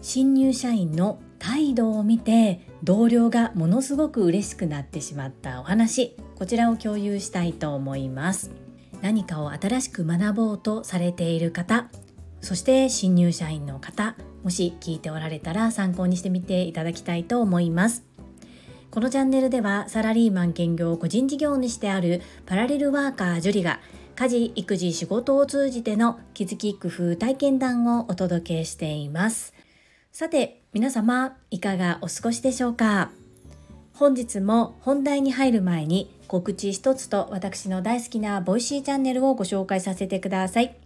新入社員の態度を見て同僚がものすごく嬉しくなってしまったお話こちらを共有したいと思います。何かを新しく学ぼうとされている方そして新入社員の方もし聞いておられたら参考にしてみていただきたいと思います。このチャンネルではサラリーマン兼業個人事業主であるパラレルワーカージュリが家事育児仕事を通じての気づき工夫体験談をお届けしています。さて皆様いかがお過ごしでしょうか？本日も本題に入る前に告知一つと私の大好きな Voicy チャンネルをご紹介させてください。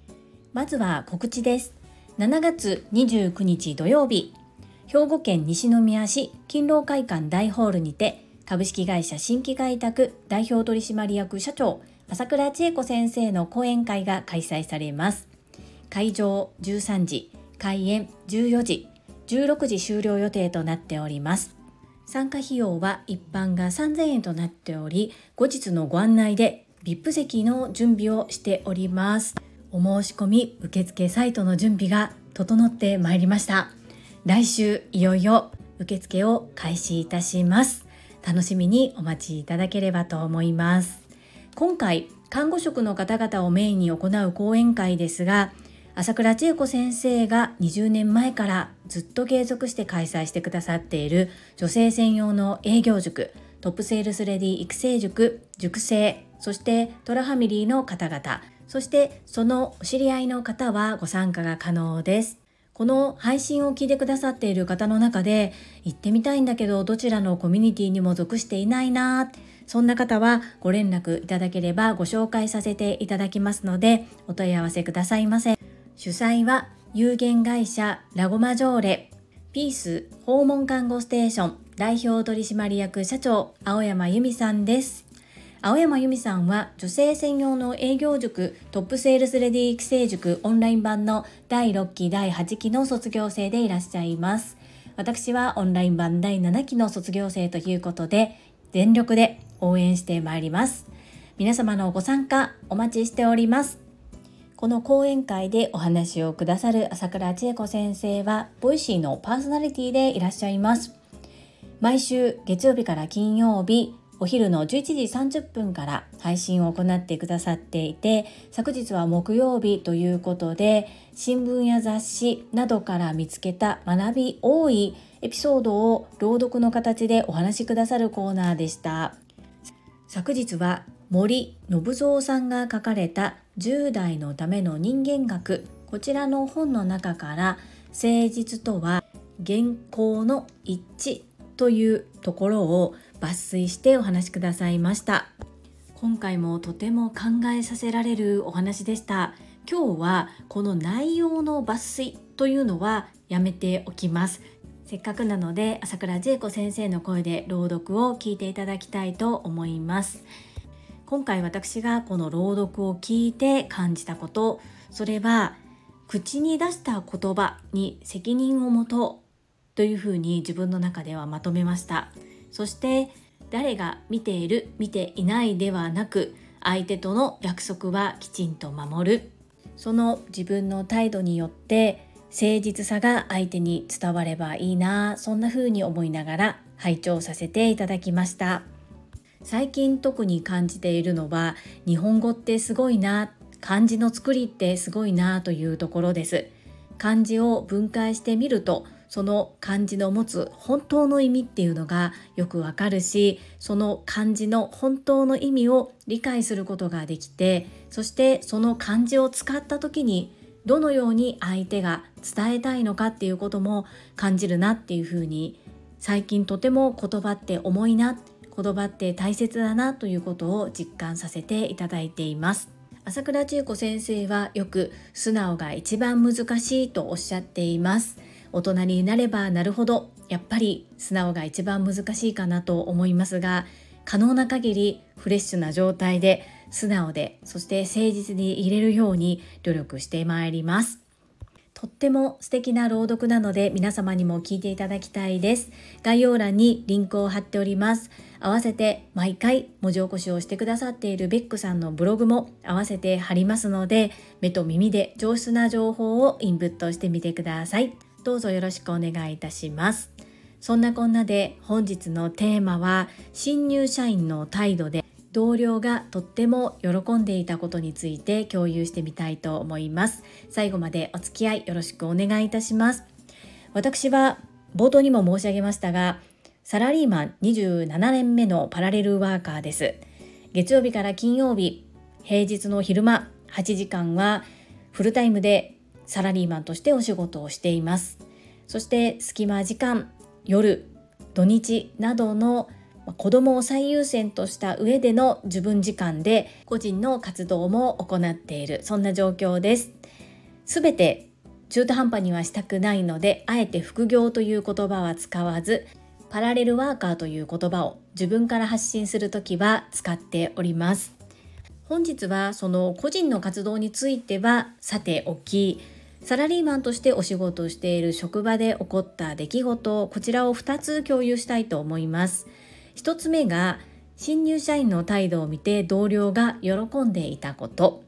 まずは告知です。7月29日土曜日兵庫県西宮市勤労会館大ホールにて株式会社新規開拓代表取締役社長朝倉千恵子先生の講演会が開催されます。会場13時開演14時16時終了予定となっております。参加費用は一般が3000円となっており後日のご案内で VIP 席の準備をしております。お申し込み受付サイトの準備が整ってまいりました。来週いよいよ受付を開始いたします。楽しみにお待ちいただければと思います。今回看護職の方々をメインに行う講演会ですが朝倉千恵子先生が20年前からずっと継続して開催してくださっている女性専用の営業塾トップセールスレディ育成塾塾生そしてトラファミリーの方々そしてそのお知り合いの方はご参加が可能です。この配信を聞いてくださっている方の中で行ってみたいんだけどどちらのコミュニティにも属していないなそんな方はご連絡いただければご紹介させていただきますのでお問い合わせくださいませ。主催は有限会社ラゴマジョーレピース訪問看護ステーション代表取締役社長青山由美さんです。青山由美さんは女性専用の営業塾トップセールスレディ育成塾オンライン版の第6期第8期の卒業生でいらっしゃいます。私はオンライン版第7期の卒業生ということで全力で応援してまいります。皆様のご参加お待ちしております。この講演会でお話をくださる朝倉千恵子先生は Voicy のパーソナリティでいらっしゃいます。毎週月曜日から金曜日お昼の11時30分から配信を行ってくださっていて昨日は木曜日ということで新聞や雑誌などから見つけた学び多いエピソードを朗読の形でお話しくださるコーナーでした。昨日は森信蔵さんが書かれた10代のための人間学。こちらの本の中から誠実とは原稿の一致というところを抜粋してお話しくださいました。今回もとても考えさせられるお話でした。今日はこの内容の抜粋というのはやめておきます。せっかくなので朝倉千恵子先生の声で朗読を聞いていただきたいと思います。今回私がこの朗読を聞いて感じたことそれは口に出した言葉に責任を持とうというふうに自分の中ではまとめました。そして誰が見ている見ていないではなく相手との約束はきちんと守る。その自分の態度によって誠実さが相手に伝わればいいなそんな風に思いながら拝聴させていただきました。最近特に感じているのは日本語ってすごいな漢字の作りってすごいなというところです。漢字を分解してみるとその漢字の持つ本当の意味っていうのがよくわかるしその漢字の本当の意味を理解することができてそしてその漢字を使った時にどのように相手が伝えたいのかっていうことも感じるなっていうふうに最近とても言葉って重いな言葉って大切だなということを実感させていただいています。朝倉千恵子先生はよく素直が一番難しいとおっしゃっています。大人になればなるほどやっぱり素直が一番難しいかなと思いますが可能な限りフレッシュな状態で素直でそして誠実に入れるように努力してまいりますとっても素敵な朗読なので皆様にも聞いていただきたいです。概要欄にリンクを貼っております。合わせて毎回文字起こしをしてくださっているベックさんのブログも合わせて貼りますので、目と耳で上質な情報をインプットしてみてください。どうぞよろしくお願いいたします。そんなこんなで本日のテーマは新入社員の態度で同僚がとっても喜んでいたことについて共有してみたいと思います。最後までお付き合いよろしくお願いいたします。私は冒頭にも申し上げましたがサラリーマン27年目のパラレルワーカーです。月曜日から金曜日平日の昼間8時間はフルタイムでサラリーマンとしてお仕事をしています。そして隙間時間夜土日などの子供を最優先とした上での自分時間で個人の活動も行っているそんな状況です。すべて中途半端にはしたくないのであえて副業という言葉は使わずパラレルワーカーという言葉を自分から発信するときは使っております。本日はその個人の活動についてはさておきサラリーマンとしてお仕事をしている職場で起こった出来事こちらを2つ共有したいと思います。1つ目が新入社員の態度を見て同僚が喜んでいたこと。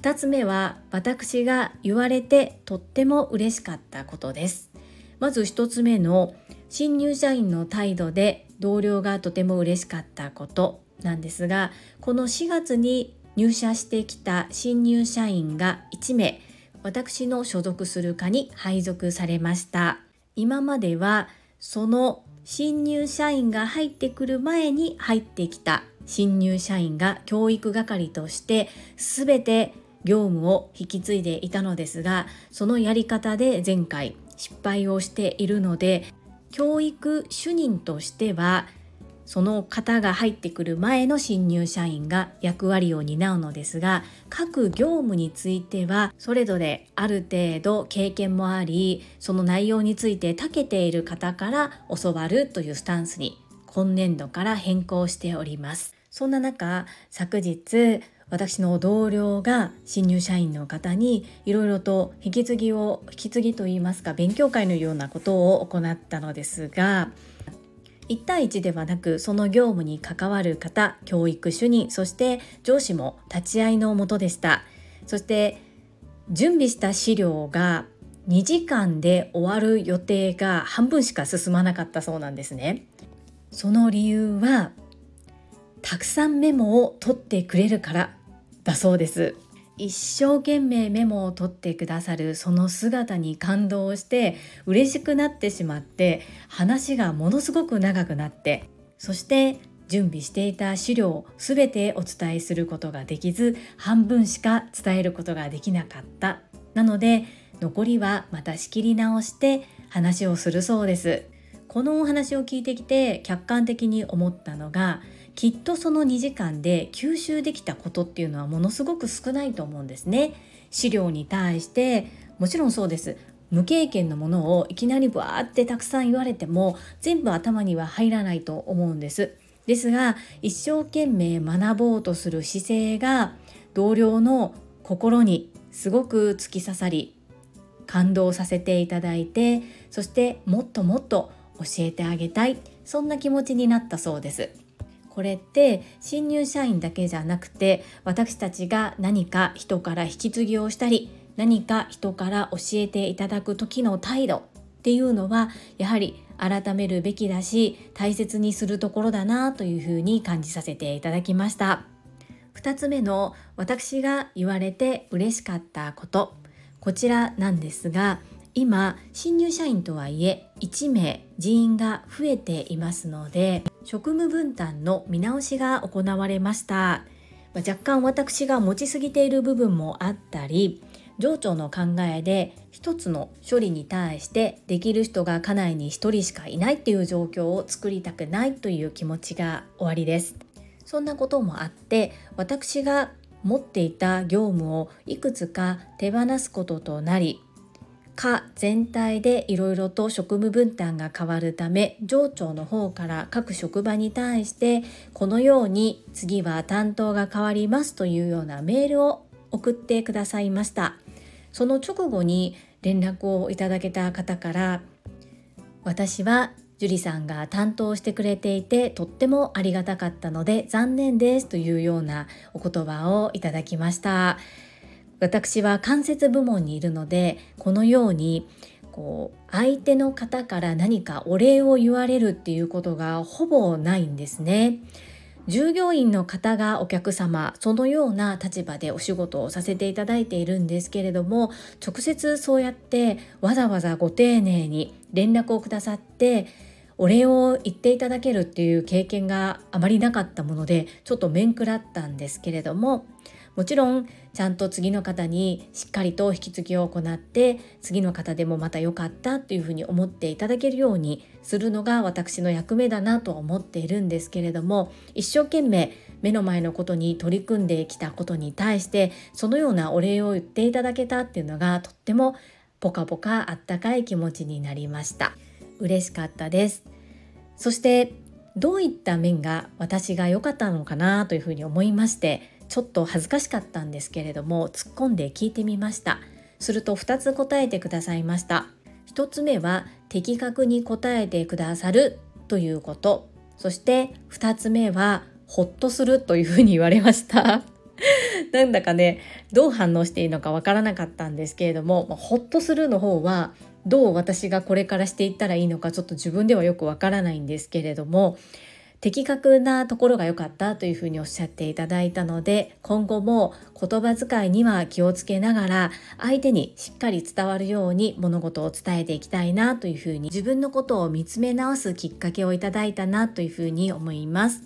2つ目は私が言われてとっても嬉しかったことです。まず1つ目の新入社員の態度で同僚がとても嬉しかったことなんですがこの4月に入社してきた新入社員が1名私の所属する課に配属されました。今まではその新入社員が入ってくる前に入ってきた。新入社員が教育係として全て業務を引き継いでいたのですがそのやり方で前回失敗をしているので教育主任としてはその方が入ってくる前の新入社員が役割を担うのですが各業務についてはそれぞれある程度経験もありその内容について長けている方から教わるというスタンスに今年度から変更しております。そんな中昨日私の同僚が新入社員の方にいろいろと引き継ぎを引き継ぎといいますか勉強会のようなことを行ったのですが1対1ではなくその業務に関わる方教育主任そして上司も立ち会いのもとでした。そして準備した資料が2時間で終わる予定が半分しか進まなかったそうなんですね。その理由はたくさんメモを取ってくれるからだそうです。一生懸命メモを取ってくださるその姿に感動して嬉しくなってしまって話がものすごく長くなってそして準備していた資料を全てお伝えすることができず半分しか伝えることができなかった。なので残りはまた仕切り直して話をするそうです。このお話を聞いてきて客観的に思ったのがきっとその2時間で吸収できたことっていうのはものすごく少ないと思うんですね。資料に対してもちろんそうです無経験のものをいきなりバーってたくさん言われても全部頭には入らないと思うんです。ですが一生懸命学ぼうとする姿勢が同僚の心にすごく突き刺さり感動させていただいてそしてもっともっと教えてあげたいそんな気持ちになったそうです。これって新入社員だけじゃなくて私たちが何か人から引き継ぎをしたり何か人から教えていただく時の態度っていうのはやはり改めるべきだし大切にするところだなというふうに感じさせていただきました。2つ目の私が言われて嬉しかったこと。こちらなんですが今新入社員とはいえ1名人員が増えていますので職務分担の見直しが行われました、ま若干私が持ちすぎている部分もあったり上長の考えで一つの処理に対してできる人が家内に1人しかいないっていう状況を作りたくないという気持ちが終わりです。そんなこともあって私が持っていた業務をいくつか手放すこととなり課全体でいろいろと職務分担が変わるため上長の方から各職場に対してこのように次は担当が変わりますというようなメールを送ってくださいました。その直後に連絡をいただけた方から私は樹里さんが担当してくれていてとってもありがたかったので残念ですというようなお言葉をいただきました。私は間接部門にいるのでこのようにこう相手の方から何かお礼を言われるっていうことがほぼないんですね。従業員の方がお客様そのような立場でお仕事をさせていただいているんですけれども直接そうやってわざわざご丁寧に連絡をくださってお礼を言っていただけるっていう経験があまりなかったものでちょっと面食らったんですけれどももちろんちゃんと次の方にしっかりと引き継ぎを行って次の方でもまた良かったっていうふうに思っていただけるようにするのが私の役目だなと思っているんですけれども一生懸命目の前のことに取り組んできたことに対してそのようなお礼を言っていただけたっていうのがとってもポカポカあったかい気持ちになりました。嬉しかったです。そしてどういった面が私が良かったのかなというふうに思いましてちょっと恥ずかしかったんですけれども突っ込んで聞いてみました。すると2つ答えてくださいました。1つ目は的確に答えてくださるということ。そして2つ目はほっとするというふうに言われました。なんだかねどう反応していいのかわからなかったんですけれども、まあ、ほっとするの方はどう私がこれからしていったらいいのかちょっと自分ではよくわからないんですけれども的確なところが良かったというふうにおっしゃっていただいたので今後も言葉遣いには気をつけながら相手にしっかり伝わるように物事を伝えていきたいなというふうに自分のことを見つめ直すきっかけをいただいたなというふうに思います。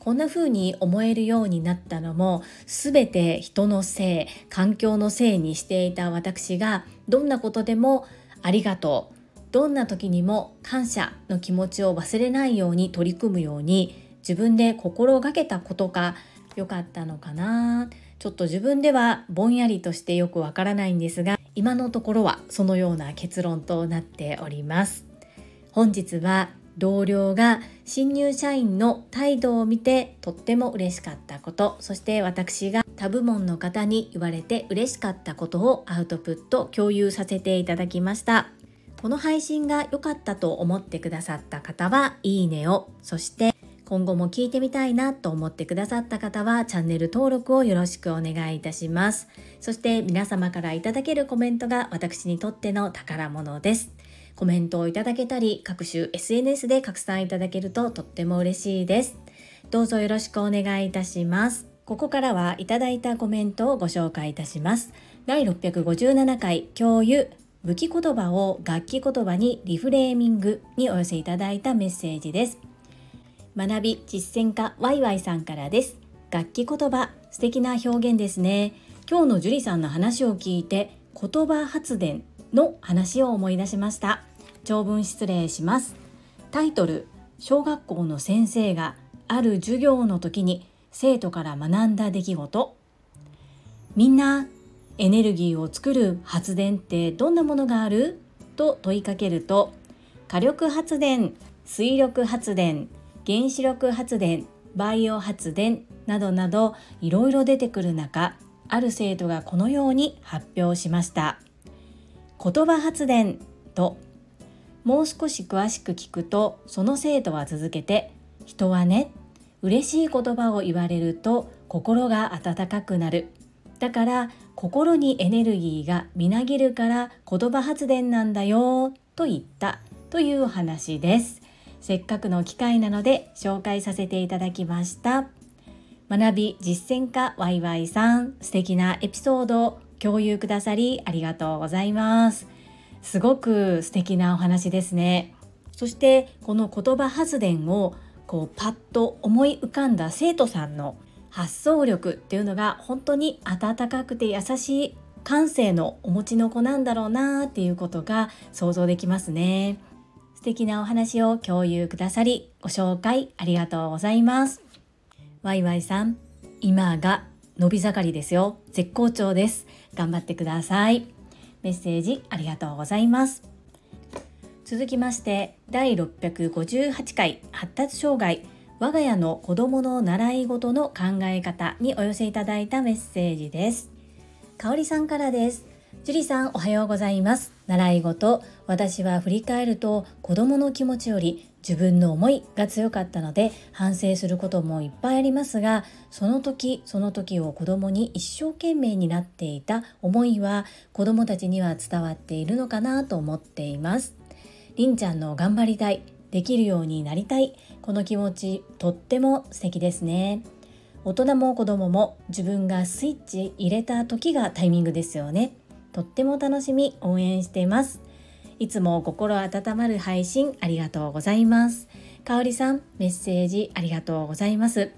こんな風に思えるようになったのも全て人のせい環境のせいにしていた私がどんなことでもありがとうどんな時にも感謝の気持ちを忘れないように取り組むように自分で心がけたことが良かったのかな。ちょっと自分ではぼんやりとしてよくわからないんですが今のところはそのような結論となっております。本日は同僚が新入社員の態度を見てとっても嬉しかったことそして私が他部門の方に言われて嬉しかったことをアウトプット共有させていただきました。この配信が良かったと思ってくださった方はいいねを、そして今後も聞いてみたいなと思ってくださった方はチャンネル登録をよろしくお願いいたします。そして皆様からいただけるコメントが私にとっての宝物です。コメントをいただけたり、各種 SNS で拡散いただけるととっても嬉しいです。どうぞよろしくお願いいたします。ここからはいただいたコメントをご紹介いたします。第657回共有武器言葉を楽器言葉にリフレーミングにお寄せいただいたメッセージです。学び実践家ワイワイさんからです。楽器言葉素敵な表現ですね。今日の樹里さんの話を聞いて言葉発電の話を思い出しました。長文失礼します。タイトル小学校の先生がある授業の時に生徒から学んだ出来事みんなエネルギーを作る発電ってどんなものがある？と問いかけると火力発電水力発電原子力発電バイオ発電などなどいろいろ出てくる中ある生徒がこのように発表しました。言葉発電ともう少し詳しく聞くとその生徒は続けて人はね嬉しい言葉を言われると心が温かくなる。だから心にエネルギーがみなぎるから言葉発電なんだよと言ったというお話です。せっかくの機会なので紹介させていただきました。学び実践家ワイワイさん素敵なエピソードを共有くださりありがとうございます。すごく素敵なお話ですね。そしてこの言葉発電をこうパッと思い浮かんだ生徒さんの発想力っていうのが本当に温かくて優しい感性のお持ちの子なんだろうなっていうことが想像できますね。素敵なお話を共有くださりご紹介ありがとうございます。ワイワイさん今が伸び盛りですよ。絶好調です。頑張ってください。メッセージありがとうございます。続きまして第658回発達障害。我が家の子供の習い事の考え方にお寄せいただいたメッセージです。かおりさんからです。ジュリさんおはようございます習い事私は振り返ると子供の気持ちより自分の思いが強かったので反省することもいっぱいありますがその時その時を子供に一生懸命になっていた思いは子供たちには伝わっているのかなと思っていますりんちゃんの頑張りたいできるようになりたい。この気持ちとっても素敵ですね。大人も子供も自分がスイッチ入れた時がタイミングですよね。とっても楽しみ。応援しています。いつも心温まる配信ありがとうございます。かおりさんメッセージありがとうございます。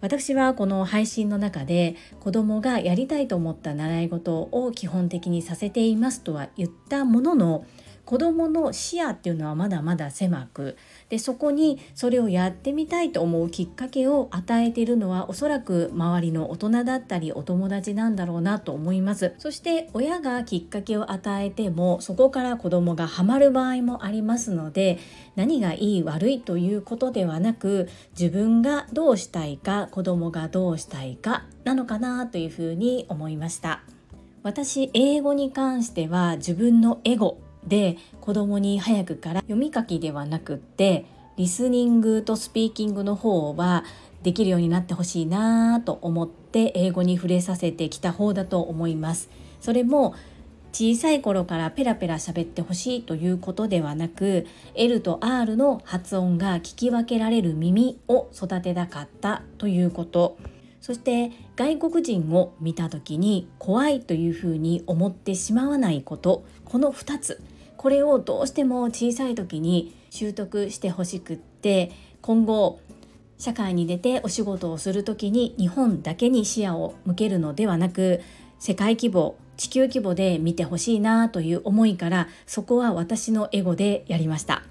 私はこの配信の中で子供がやりたいと思った習い事を基本的にさせていますとは言ったものの子どもの視野っていうのはまだまだ狭くでそこにそれをやってみたいと思うきっかけを与えているのはおそらく周りの大人だったりお友達なんだろうなと思います。そして親がきっかけを与えてもそこから子どもがハマる場合もありますので何がいい悪いということではなく自分がどうしたいか子どもがどうしたいかなのかなというふうに思いました。私英語に関しては自分のエゴで子供に早くから読み書きではなくってリスニングとスピーキングの方はできるようになってほしいなと思って英語に触れさせてきた方だと思います。それも小さい頃からペラペラ喋ってほしいということではなく L と R の発音が聞き分けられる耳を育てたかったということ。そして外国人を見た時に怖いというふうに思ってしまわないこと。この2つ。これをどうしても小さい時に習得してほしくって今後社会に出てお仕事をする時に日本だけに視野を向けるのではなく世界規模地球規模で見てほしいなという思いからそこは私のエゴでやりました。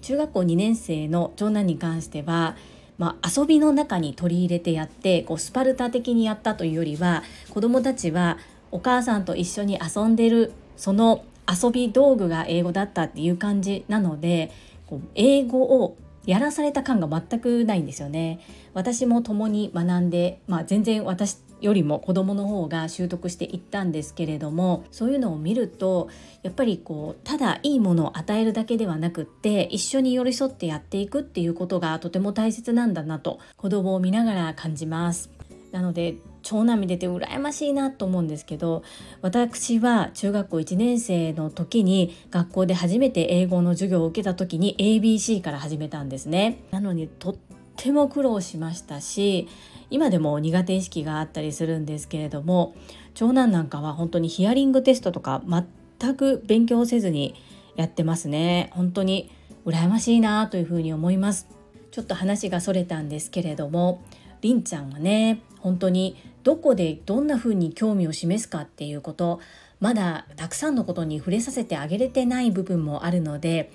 中学校2年生の長男に関してはまあ、遊びの中に取り入れてやってこうスパルタ的にやったというよりは子どもたちはお母さんと一緒に遊んでるその遊び道具が英語だったっていう感じなのでこう英語をやらされた感が全くないんですよね。私も共に学んで、まあ、全然私よりも子供の方が習得していったんですけれどもそういうのを見るとやっぱりこうただいいものを与えるだけではなくって一緒に寄り添ってやっていくっていうことがとても大切なんだなと子供を見ながら感じます。なので長男見てて羨ましいなと思うんですけど私は中学校1年生の時に学校で初めて英語の授業を受けた時に ABC から始めたんですね。なのにとっても苦労しましたし今でも苦手意識があったりするんですけれども長男なんかは本当にヒアリングテストとか全く勉強せずにやってますね。本当に羨ましいなというふうに思います。ちょっと話がそれたんですけれどもりんちゃんはね本当にどこでどんな風に興味を示すかっていうことまだたくさんのことに触れさせてあげれてない部分もあるので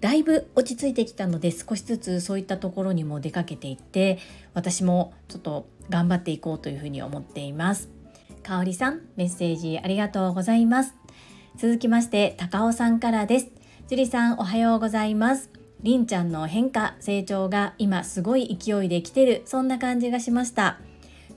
だいぶ落ち着いてきたので少しずつそういったところにも出かけていって私もちょっと頑張っていこうというふうに思っています。かおりさんメッセージありがとうございます。続きまして高尾さんからです。樹里さんおはようございます。りんちゃんの変化成長が今すごい勢いで来てる。そんな感じがしました。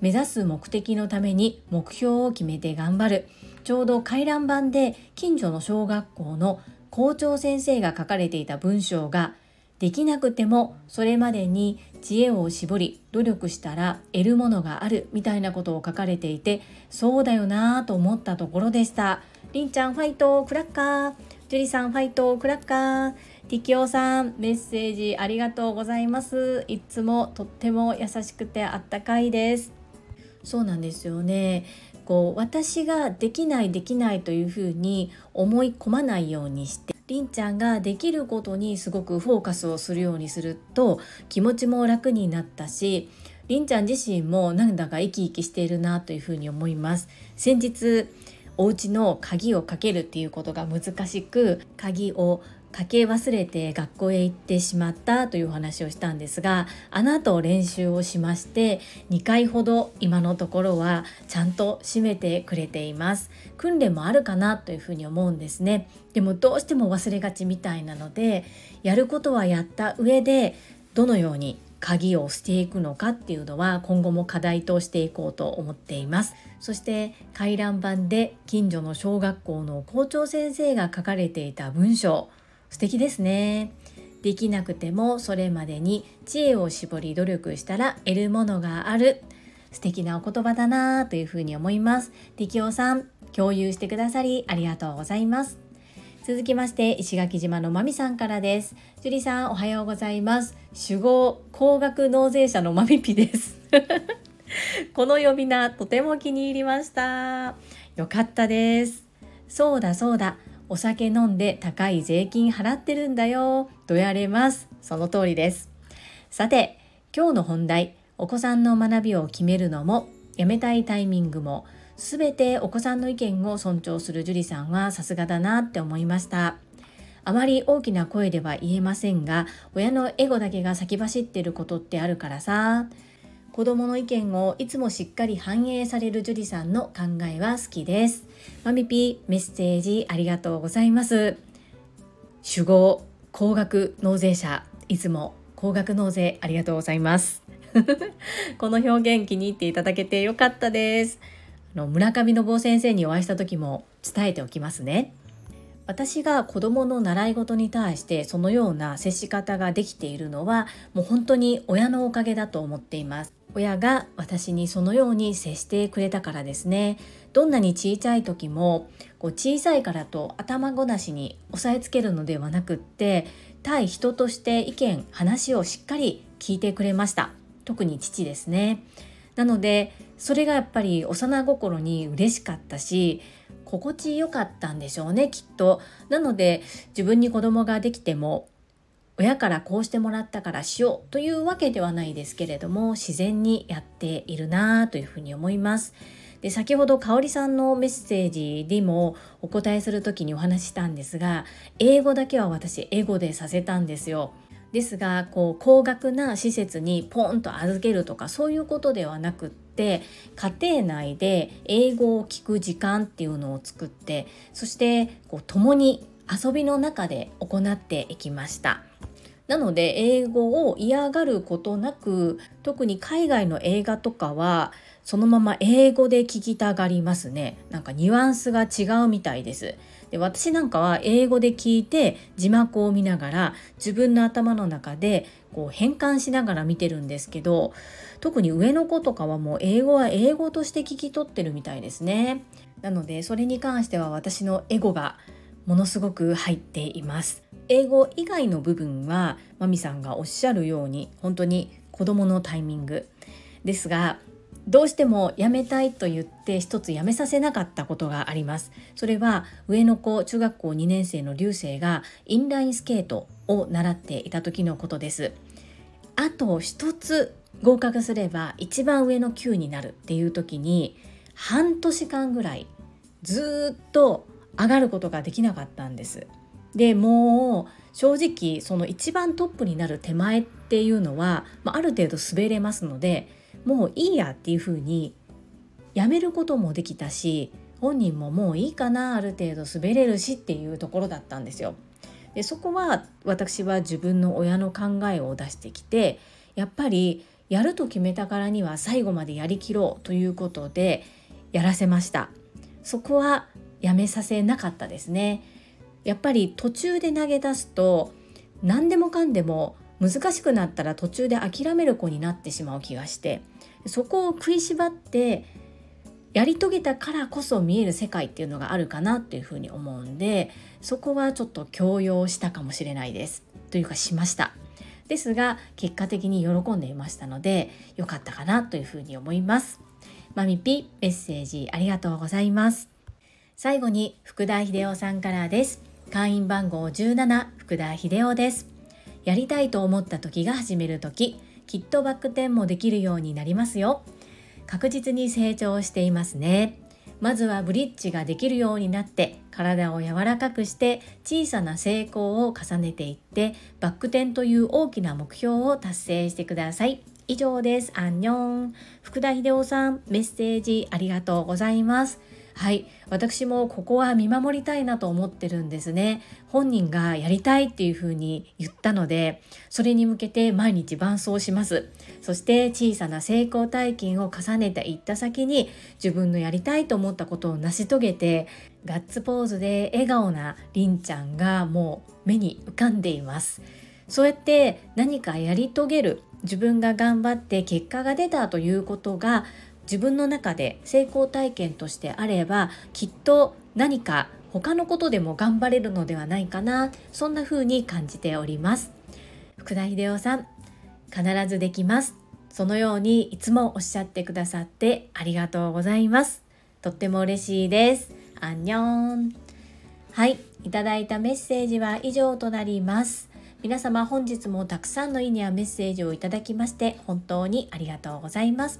目指す目的のために目標を決めて頑張る。ちょうど回覧板で近所の小学校の校長先生が書かれていた文章ができなくてもそれまでに知恵を絞り努力したら得るものがあるみたいなことを書かれていてそうだよなぁと思ったところでした。りんちゃんファイトクラッカー。ジュリさんファイトクラッカー。ティキオさんメッセージありがとうございます。いつもとっても優しくてあったかいです。そうなんですよね。こう私ができないできないというふうに思い込まないようにしてりんちゃんができることにすごくフォーカスをするようにすると気持ちも楽になったしりんちゃん自身もなんだか生き生きしているなというふうに思います。先日お家の鍵をかけるっていうことが難しく鍵をかけ忘れて学校へ行ってしまったというお話をしたんですがあの後練習をしまして2回ほど今のところはちゃんと閉めてくれています。訓練もあるかなというふうに思うんですね。でもどうしても忘れがちみたいなのでやることはやった上でどのように鍵をしていくのかっていうのは今後も課題としていこうと思っています。そして回覧板で近所の小学校の校長先生が書かれていた文章。素敵ですね。できなくてもそれまでに知恵を絞り努力したら得るものがある。素敵なお言葉だなというふうに思います。力夫さん共有してくださりありがとうございます。続きまして石垣島のまみさんからです。樹里さんおはようございます。守護高額納税者のまみぴです。この呼び名とても気に入りました。よかったです。そうだそうだ。お酒飲んで高い税金払ってるんだよ。とやれます。その通りです。さて今日の本題。お子さんの学びを決めるのもやめたいタイミングも全てお子さんの意見を尊重する樹里さんはさすがだなって思いました。あまり大きな声では言えませんが親のエゴだけが先走ってることってあるからさ。子供の意見をいつもしっかり反映される樹里さんの考えは好きです。マミピメッセージありがとうございます。主語高額納税者。いつも高額納税ありがとうございます。この表現気に入っていただけてよかったです。あの村上信夫先生にお会いした時も伝えておきますね。私が子どもの習い事に対してそのような接し方ができているのはもう本当に親のおかげだと思っています。親が私にそのように接してくれたからですね。どんなに小さい時もこう小さいからと頭ごなしに押さえつけるのではなくって対人として意見話をしっかり聞いてくれました。特に父ですね。なのでそれがやっぱり幼心に嬉しかったし心地よかったんでしょうねきっと。なので自分に子供ができても親からこうしてもらったからしようというわけではないですけれども自然にやっているなというふうに思います。で先ほど香里さんのメッセージにもお答えする時にお話ししたんですが英語だけは私英語でさせたんですよ。ですがこう高額な施設にポンと預けるとかそういうことではなくって家庭内で英語を聞く時間っていうのを作ってそしてこう共に遊びの中で行っていきました。なので英語を嫌がることなく特に海外の映画とかはそのまま英語で聞きたがりますね。なんかニュアンスが違うみたいです。で私なんかは英語で聞いて字幕を見ながら自分の頭の中でこう変換しながら見てるんですけど特に上の子とかはもう英語は英語として聞き取ってるみたいですね。なのでそれに関しては私のエゴがものすごく入っています。英語以外の部分はマミさんがおっしゃるように本当に子供のタイミング。ですがどうしてもやめたいと言って一つやめさせなかったことがあります。それは上の子中学校2年生の流星がインラインスケートを習っていた時のことです。あと一つ合格すれば一番上の級になるっていう時に半年間ぐらいずっと上がることができなかったんですでもう正直その一番トップになる手前っていうのは、まあ、ある程度滑れますのでもういいやっていうふうにやめることもできたし本人ももういいかなある程度滑れるしっていうところだったんですよ。でそこは私は自分の親の考えを出してきてやっぱりやると決めたからには最後までやりきろうということでやらせましたそこはやめさせなかったですね。やっぱり途中で投げ出すと何でもかんでも難しくなったら途中で諦める子になってしまう気がしてそこを食いしばってやり遂げたからこそ見える世界っていうのがあるかなっていうふうに思うんでそこはちょっと強要したかもしれないです。というかしました。ですが結果的に喜んでいましたので良かったかなというふうに思います。マミピメッセージありがとうございます。最後に福田秀夫さんからです。会員番号17福田秀夫です。やりたいと思った時が始める時きっとバック転もできるようになりますよ。確実に成長していますね。まずはブリッジができるようになって体を柔らかくして小さな成功を重ねていってバック転という大きな目標を達成してください。以上です。アンニョン。福田秀夫さんメッセージありがとうございます。はい。私もここは見守りたいなと思ってるんですね。本人がやりたいっていうふうに言ったのでそれに向けて毎日伴走します。そして小さな成功体験を重ねていった先に自分のやりたいと思ったことを成し遂げてガッツポーズで笑顔なりんちゃんがもう目に浮かんでいます。そうやって何かやり遂げる自分が頑張って結果が出たということが自分の中で成功体験としてあればきっと何か他のことでも頑張れるのではないかなそんな風に感じております。福田秀夫さん必ずできます。そのようにいつもおっしゃってくださってありがとうございます。とっても嬉しいです。アンニョン。はい。いただいたメッセージは以上となります。皆様本日もたくさんのいいねやメッセージをいただきまして本当にありがとうございます。